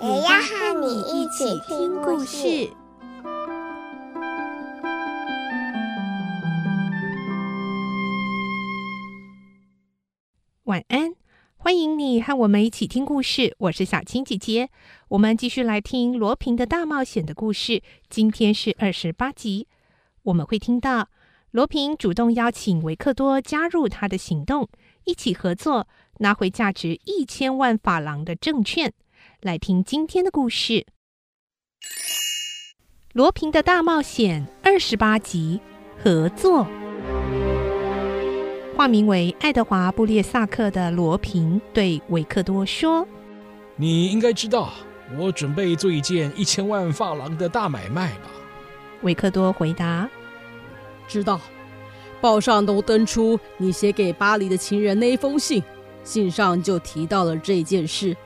也要和你一起听故事。晚安。欢迎你和我们一起听故事，我是小青姐姐。我们继续来听罗平的大冒险的故事。今天是二十八集，我们会听到罗平主动邀请维克多加入他的行动，一起合作拿回价值一千万法郎的证券。来听今天的故事，《罗平的大冒险》二十八集，合作。化名为爱德华·布列萨克的罗平对维克多说：“你应该知道，我准备做一件一千万法郎的大买卖吧？”维克多回答：“知道，报上都登出你写给巴黎的情人那一封信，信上就提到了这件事。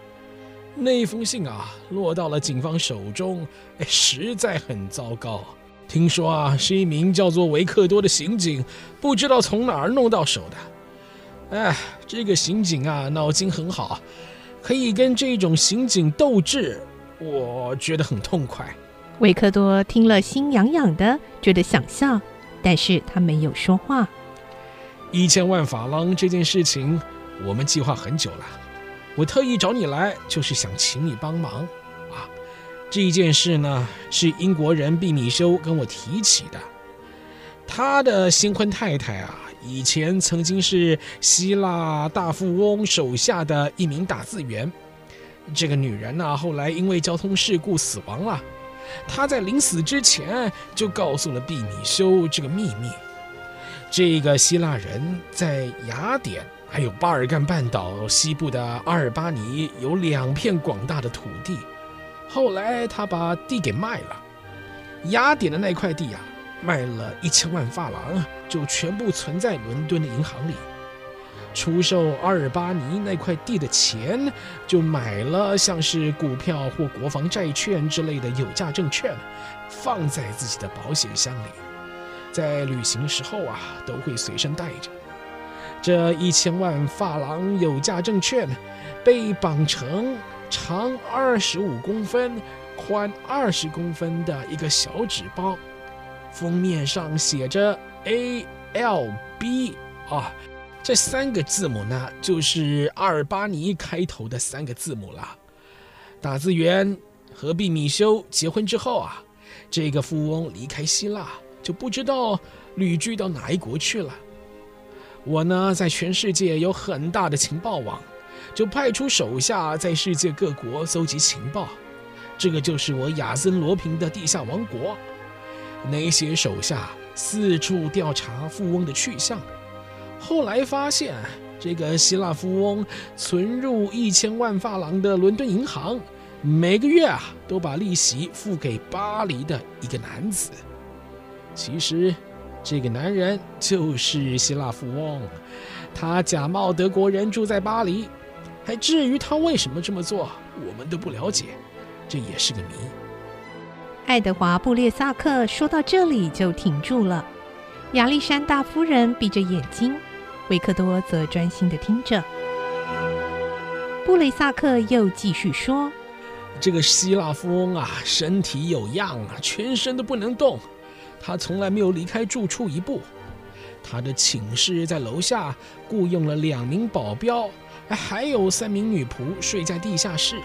那一封信啊，落到了警方手中，哎，实在很糟糕。”听说啊，是一名叫做维克多的刑警，不知道从哪儿弄到手的。哎，这个刑警啊，脑筋很好，可以跟这种刑警斗智，我觉得很痛快。维克多听了心痒痒的，觉得想笑，但是他没有说话。一千万法郎这件事情，我们计划很久了，我特意找你来，就是想请你帮忙。啊这一件事呢，是英国人毕米修跟我提起的。他的新婚太太啊，以前曾经是希腊大富翁手下的一名打字员。这个女人呢，后来因为交通事故死亡了。她在临死之前就告诉了毕米修这个秘密。这个希腊人在雅典还有巴尔干半岛西部的阿尔巴尼有两片广大的土地。后来他把地给卖了，雅典的那块地啊，卖了一千万法郎，就全部存在伦敦的银行里。出售阿尔巴尼那块地的钱，就买了像是股票或国防债券之类的有价证券，放在自己的保险箱里，在旅行的时候啊，都会随身带着。这一千万法郎有价证券被绑成。长二十五公分、宽二十公分的一个小纸包，封面上写着 A L B 啊，这三个字母呢，就是阿尔巴尼开头的三个字母了。打字员和毕米修结婚之后啊，这个富翁离开希腊，就不知道旅居到哪一国去了。我呢，在全世界有很大的情报网。就派出手下在世界各国搜集情报，这个就是我亚森罗平的地下王国。那些手下四处调查富翁的去向，后来发现这个希腊富翁存入一千万法郎的伦敦银行，每个月啊都把利息付给巴黎的一个男子。其实，这个男人就是希腊富翁，他假冒德国人住在巴黎。还至于他为什么这么做，我们都不了解，这也是个谜。爱德华·布列萨克说到这里就停住了。亚历山大夫人闭着眼睛，维克多则专心地听着。布雷萨克又继续说：“这个希腊富翁啊，身体有恙啊，全身都不能动，他从来没有离开住处一步。他的寝室在楼下，雇佣了两名保镖。”还有三名女仆睡在地下室。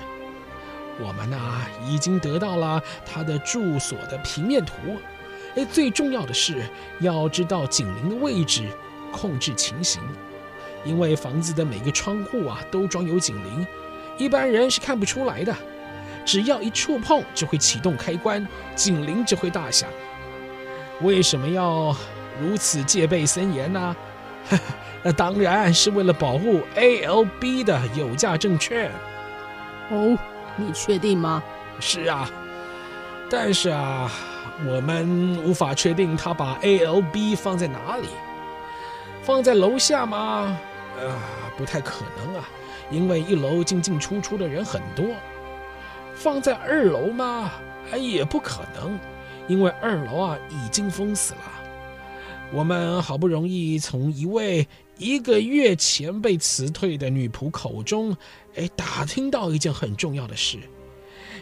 我们呢，已经得到了他的住所的平面图。哎，最重要的是要知道警铃的位置，控制情形。因为房子的每个窗户啊都装有警铃，一般人是看不出来的。只要一触碰就会启动开关，警铃就会大响。为什么要如此戒备森严呢？那当然是为了保护 ALB 的有价证券。哦，你确定吗？是啊，但是啊，我们无法确定他把 A L B 放在哪里，放在楼下吗？呃，不太可能啊，因为一楼进进出出的人很多。放在二楼吗？哎，也不可能，因为二楼啊已经封死了。我们好不容易从一位一个月前被辞退的女仆口中，哎，打听到一件很重要的事。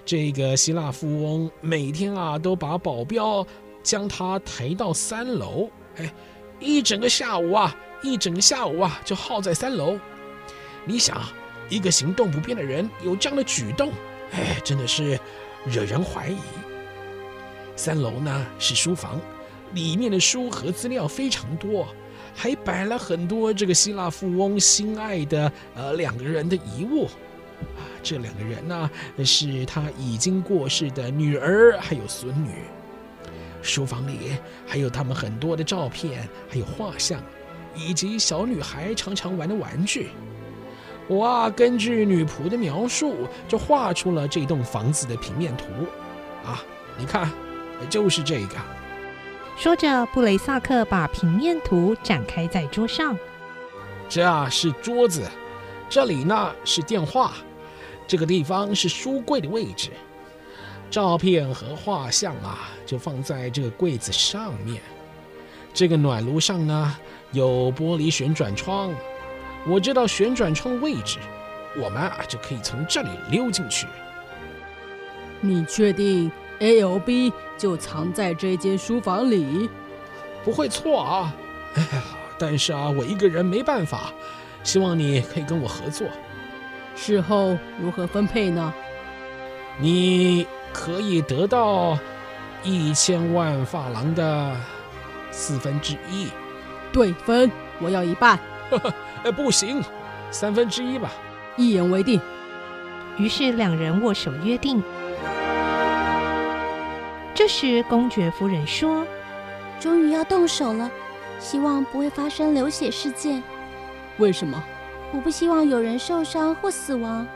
这个希腊富翁每天啊都把保镖将他抬到三楼，哎，一整个下午啊，一整个下午啊就耗在三楼。你想，一个行动不便的人有这样的举动，哎，真的是惹人怀疑。三楼呢是书房。里面的书和资料非常多，还摆了很多这个希腊富翁心爱的呃两个人的遗物，啊，这两个人呢是他已经过世的女儿还有孙女。书房里还有他们很多的照片，还有画像，以及小女孩常常玩的玩具。我啊，根据女仆的描述，就画出了这栋房子的平面图。啊，你看，就是这个。说着，布雷萨克把平面图展开在桌上。这啊是桌子，这里呢是电话，这个地方是书柜的位置。照片和画像啊，就放在这个柜子上面。这个暖炉上呢有玻璃旋转窗，我知道旋转窗的位置，我们啊就可以从这里溜进去。你确定？A L B 就藏在这间书房里，不会错啊！哎呀，但是啊，我一个人没办法，希望你可以跟我合作。事后如何分配呢？你可以得到一千万法郎的四分之一，对分，我要一半。哎，不行，三分之一吧。一言为定。于是两人握手约定。这时，公爵夫人说：“终于要动手了，希望不会发生流血事件。为什么？我不希望有人受伤或死亡，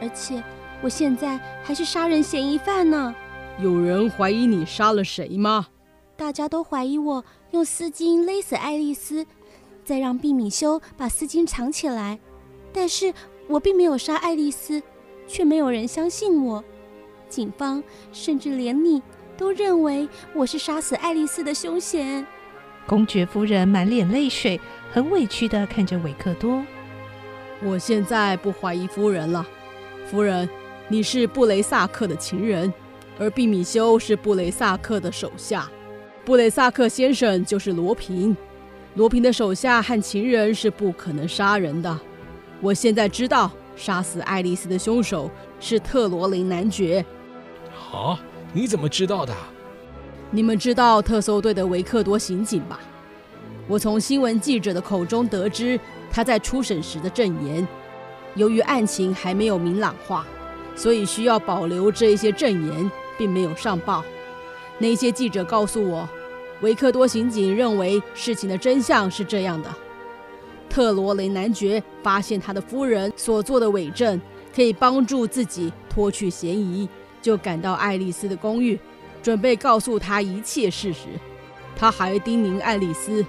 而且我现在还是杀人嫌疑犯呢。有人怀疑你杀了谁吗？大家都怀疑我用丝巾勒死爱丽丝，再让毕米修把丝巾藏起来。但是我并没有杀爱丽丝，却没有人相信我。警方甚至连你。”都认为我是杀死爱丽丝的凶嫌。公爵夫人满脸泪水，很委屈地看着维克多。我现在不怀疑夫人了，夫人，你是布雷萨克的情人，而毕米修是布雷萨克的手下。布雷萨克先生就是罗平，罗平的手下和情人是不可能杀人的。我现在知道，杀死爱丽丝的凶手是特罗林男爵。好。你怎么知道的？你们知道特搜队的维克多刑警吧？我从新闻记者的口中得知他在初审时的证言。由于案情还没有明朗化，所以需要保留这一些证言，并没有上报。那些记者告诉我，维克多刑警认为事情的真相是这样的：特罗雷男爵发现他的夫人所做的伪证可以帮助自己脱去嫌疑。就赶到爱丽丝的公寓，准备告诉她一切事实。他还叮咛爱丽丝，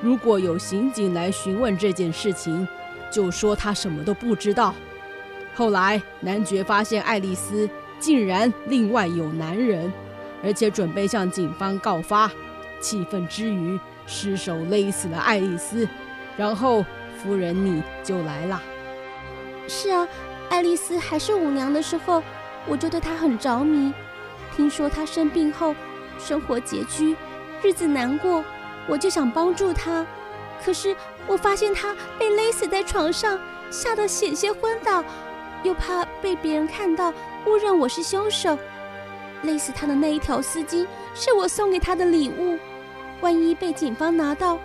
如果有刑警来询问这件事情，就说他什么都不知道。后来男爵发现爱丽丝竟然另外有男人，而且准备向警方告发，气愤之余失手勒死了爱丽丝。然后夫人你就来了。是啊，爱丽丝还是舞娘的时候。我就对他很着迷，听说他生病后生活拮据，日子难过，我就想帮助他。可是我发现他被勒死在床上，吓得险些昏倒，又怕被别人看到误认我是凶手。勒死他的那一条丝巾是我送给他的礼物，万一被警方拿到，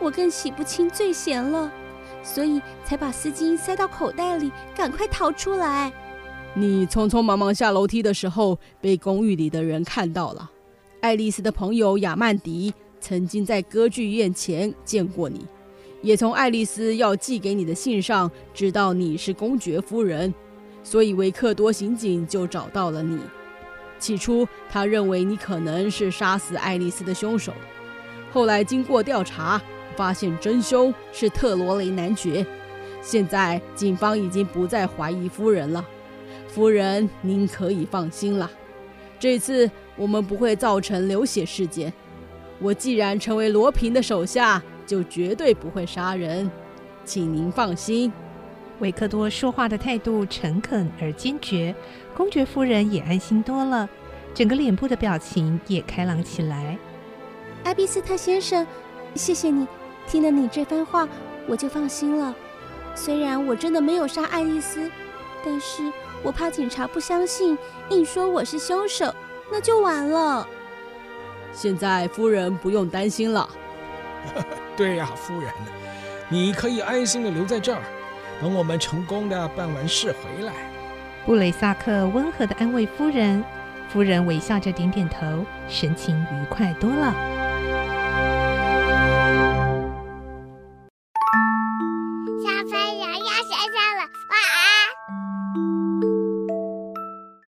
我更洗不清罪嫌了，所以才把丝巾塞到口袋里，赶快逃出来。你匆匆忙忙下楼梯的时候，被公寓里的人看到了。爱丽丝的朋友亚曼迪曾经在歌剧院前见过你，也从爱丽丝要寄给你的信上知道你是公爵夫人，所以维克多刑警就找到了你，起初他认为你可能是杀死爱丽丝的凶手，后来经过调查，发现真凶是特罗雷男爵。现在警方已经不再怀疑夫人了，夫人您可以放心了。这次我们不会造成流血事件。我既然成为罗平的手下，就绝对不会杀人，请您放心。维克多说话的态度诚恳而坚决，公爵夫人也安心多了，整个脸部的表情也开朗起来。阿比斯特先生，谢谢你，听了你这番话，我就放心了。虽然我真的没有杀爱丽丝，但是我怕警察不相信，硬说我是凶手，那就完了。现在夫人不用担心了。对呀，夫人，你可以安心的留在这儿，等我们成功的办完事回来。布雷萨克温和的安慰夫人，夫人微笑着点点头，神情愉快多了。